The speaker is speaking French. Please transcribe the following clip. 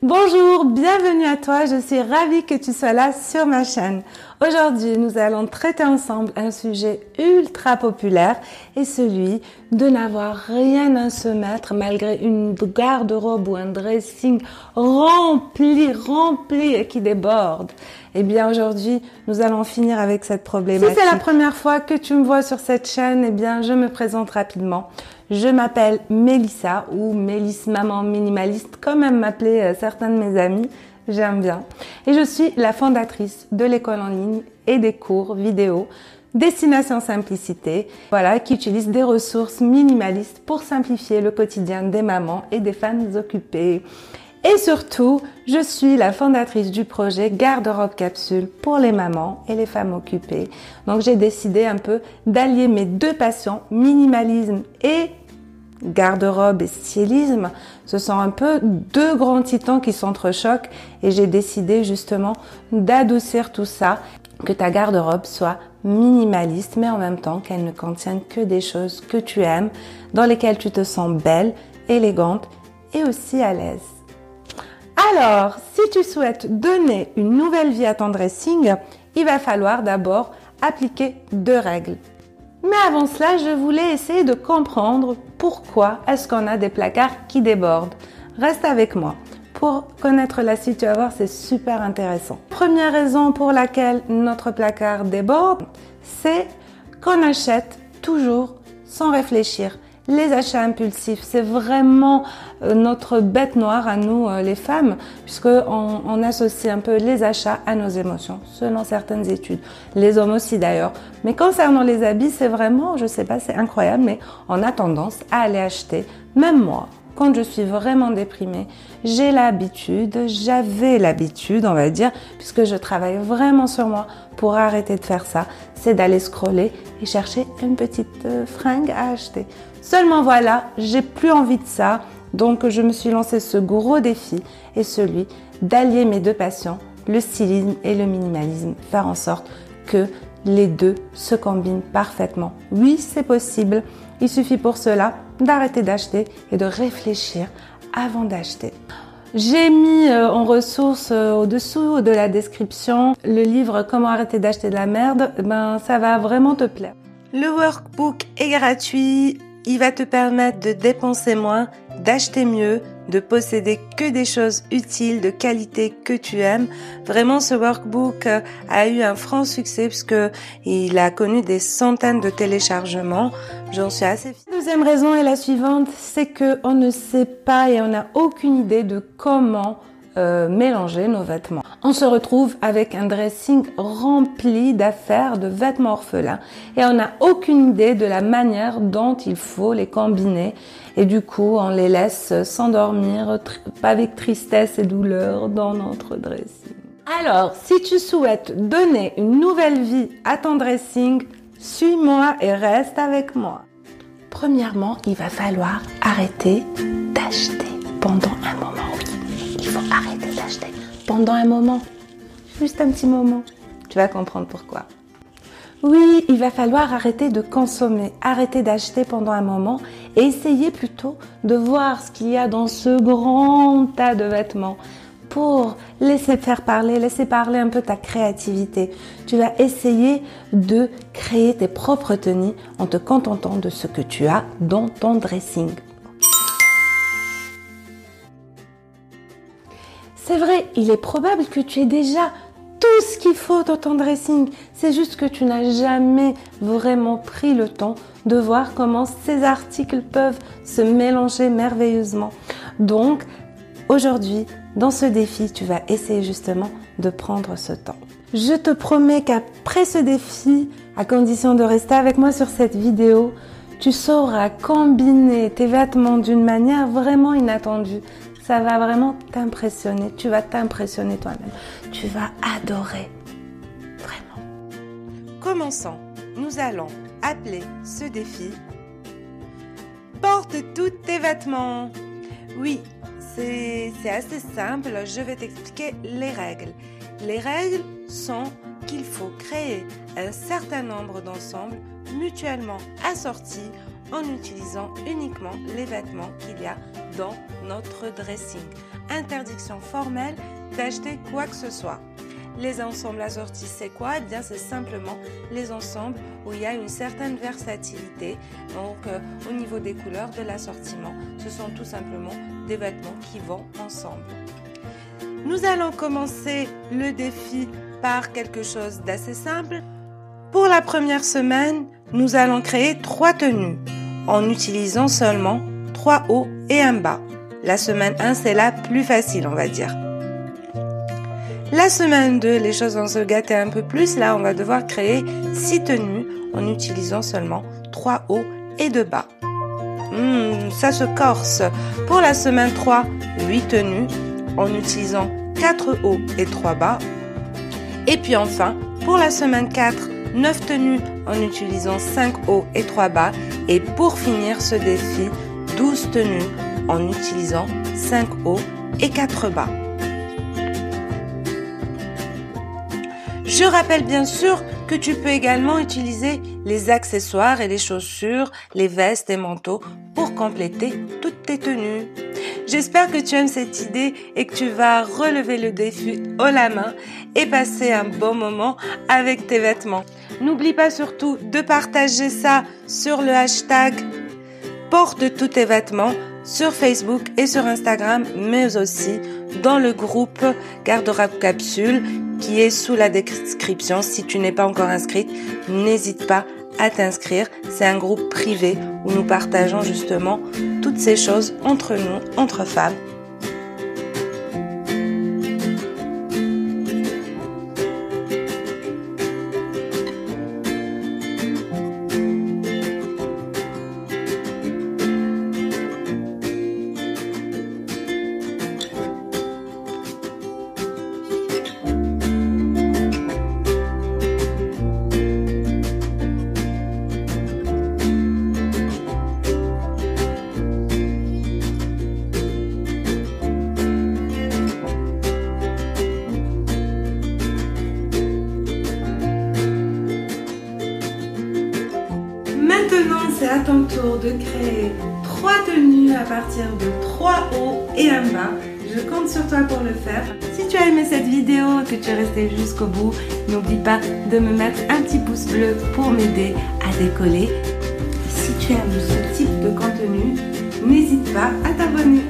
Bonjour, bienvenue à toi, je suis ravie que tu sois là sur ma chaîne. Aujourd'hui, nous allons traiter ensemble un sujet ultra populaire et celui de n'avoir rien à se mettre malgré une garde-robe ou un dressing rempli, rempli et qui déborde. Eh bien, aujourd'hui, nous allons finir avec cette problématique. Si c'est la première fois que tu me vois sur cette chaîne, eh bien, je me présente rapidement. Je m'appelle Mélissa ou Mélisse Maman Minimaliste, comme aiment m'appeler euh, certains de mes amis. J'aime bien. Et je suis la fondatrice de l'école en ligne et des cours vidéo Destination Simplicité, voilà, qui utilise des ressources minimalistes pour simplifier le quotidien des mamans et des femmes occupées. Et surtout, je suis la fondatrice du projet Garde-robe capsule pour les mamans et les femmes occupées. Donc j'ai décidé un peu d'allier mes deux passions, minimalisme et garde-robe et stylisme, ce sont un peu deux grands titans qui s'entrechoquent et j'ai décidé justement d'adoucir tout ça, que ta garde-robe soit minimaliste mais en même temps qu'elle ne contienne que des choses que tu aimes, dans lesquelles tu te sens belle, élégante et aussi à l'aise. Alors, si tu souhaites donner une nouvelle vie à ton dressing, il va falloir d'abord appliquer deux règles. Mais avant cela, je voulais essayer de comprendre pourquoi est-ce qu'on a des placards qui débordent. Reste avec moi. Pour connaître la suite, c'est super intéressant. Première raison pour laquelle notre placard déborde, c'est qu'on achète toujours sans réfléchir les achats impulsifs, c'est vraiment euh, notre bête noire à nous, euh, les femmes, puisqu'on on associe un peu les achats à nos émotions, selon certaines études. Les hommes aussi d'ailleurs. Mais concernant les habits, c'est vraiment, je sais pas, c'est incroyable, mais on a tendance à aller acheter, même moi, quand je suis vraiment déprimée, j'ai l'habitude, j'avais l'habitude, on va dire, puisque je travaille vraiment sur moi pour arrêter de faire ça, c'est d'aller scroller et chercher une petite euh, fringue à acheter. Seulement voilà, j'ai plus envie de ça, donc je me suis lancé ce gros défi et celui d'allier mes deux passions, le stylisme et le minimalisme, faire en sorte que les deux se combinent parfaitement. Oui, c'est possible. Il suffit pour cela d'arrêter d'acheter et de réfléchir avant d'acheter. J'ai mis euh, en ressource euh, au-dessous de la description le livre Comment arrêter d'acheter de la merde. Ben, ça va vraiment te plaire. Le workbook est gratuit. Il va te permettre de dépenser moins, d'acheter mieux, de posséder que des choses utiles, de qualité que tu aimes. Vraiment, ce workbook euh, a eu un franc succès puisque il a connu des centaines de téléchargements. J'en suis assez fière. Deuxième raison est la suivante, c'est que on ne sait pas et on n'a aucune idée de comment euh, mélanger nos vêtements. On se retrouve avec un dressing rempli d'affaires, de vêtements orphelins et on n'a aucune idée de la manière dont il faut les combiner et du coup on les laisse s'endormir avec tristesse et douleur dans notre dressing. Alors, si tu souhaites donner une nouvelle vie à ton dressing, suis-moi et reste avec moi. Premièrement, il va falloir arrêter d'acheter pendant un moment. Il faut arrêter d'acheter pendant un moment. Juste un petit moment. Tu vas comprendre pourquoi. Oui, il va falloir arrêter de consommer, arrêter d'acheter pendant un moment et essayer plutôt de voir ce qu'il y a dans ce grand tas de vêtements pour laisser faire parler, laisser parler un peu ta créativité. Tu vas essayer de créer tes propres tenues en te contentant de ce que tu as dans ton dressing. C'est vrai, il est probable que tu aies déjà tout ce qu'il faut dans ton dressing. C'est juste que tu n'as jamais vraiment pris le temps de voir comment ces articles peuvent se mélanger merveilleusement. Donc, aujourd'hui, dans ce défi, tu vas essayer justement de prendre ce temps. Je te promets qu'après ce défi, à condition de rester avec moi sur cette vidéo, tu sauras combiner tes vêtements d'une manière vraiment inattendue. Ça va vraiment t'impressionner. Tu vas t'impressionner toi-même. Tu vas adorer. Vraiment. Commençons. Nous allons appeler ce défi Porte tous tes vêtements. Oui, c'est assez simple. Je vais t'expliquer les règles. Les règles sont qu'il faut créer un certain nombre d'ensembles mutuellement assortis en utilisant uniquement les vêtements qu'il y a dans notre dressing. interdiction formelle d'acheter quoi que ce soit. Les ensembles assortis, c'est quoi? Eh bien, c'est simplement les ensembles où il y a une certaine versatilité. Donc, euh, au niveau des couleurs de l'assortiment, ce sont tout simplement des vêtements qui vont ensemble. Nous allons commencer le défi par quelque chose d'assez simple. Pour la première semaine, nous allons créer trois tenues en utilisant seulement trois hauts et un bas. La semaine 1, c'est la plus facile, on va dire. La semaine 2, les choses vont se gâter un peu plus. Là, on va devoir créer 6 tenues en utilisant seulement 3 hauts et 2 bas. Hmm, ça se corse. Pour la semaine 3, 8 tenues en utilisant 4 hauts et 3 bas. Et puis enfin, pour la semaine 4, 9 tenues en utilisant 5 hauts et 3 bas. Et pour finir ce défi, 12 tenues en utilisant 5 hauts et 4 bas. Je rappelle bien sûr que tu peux également utiliser les accessoires et les chaussures, les vestes et manteaux pour compléter toutes tes tenues. J'espère que tu aimes cette idée et que tu vas relever le défi haut la main et passer un bon moment avec tes vêtements. N'oublie pas surtout de partager ça sur le hashtag porte tous tes vêtements sur Facebook et sur Instagram, mais aussi dans le groupe Garde-robe Capsule qui est sous la description. Si tu n'es pas encore inscrite, n'hésite pas à t'inscrire. C'est un groupe privé où nous partageons justement toutes ces choses entre nous, entre femmes c'est à ton tour de créer trois tenues à partir de trois hauts et un bas. Je compte sur toi pour le faire. Si tu as aimé cette vidéo, que tu es resté jusqu'au bout, n'oublie pas de me mettre un petit pouce bleu pour m'aider à décoller. Si tu aimes ce type de contenu, n'hésite pas à t'abonner.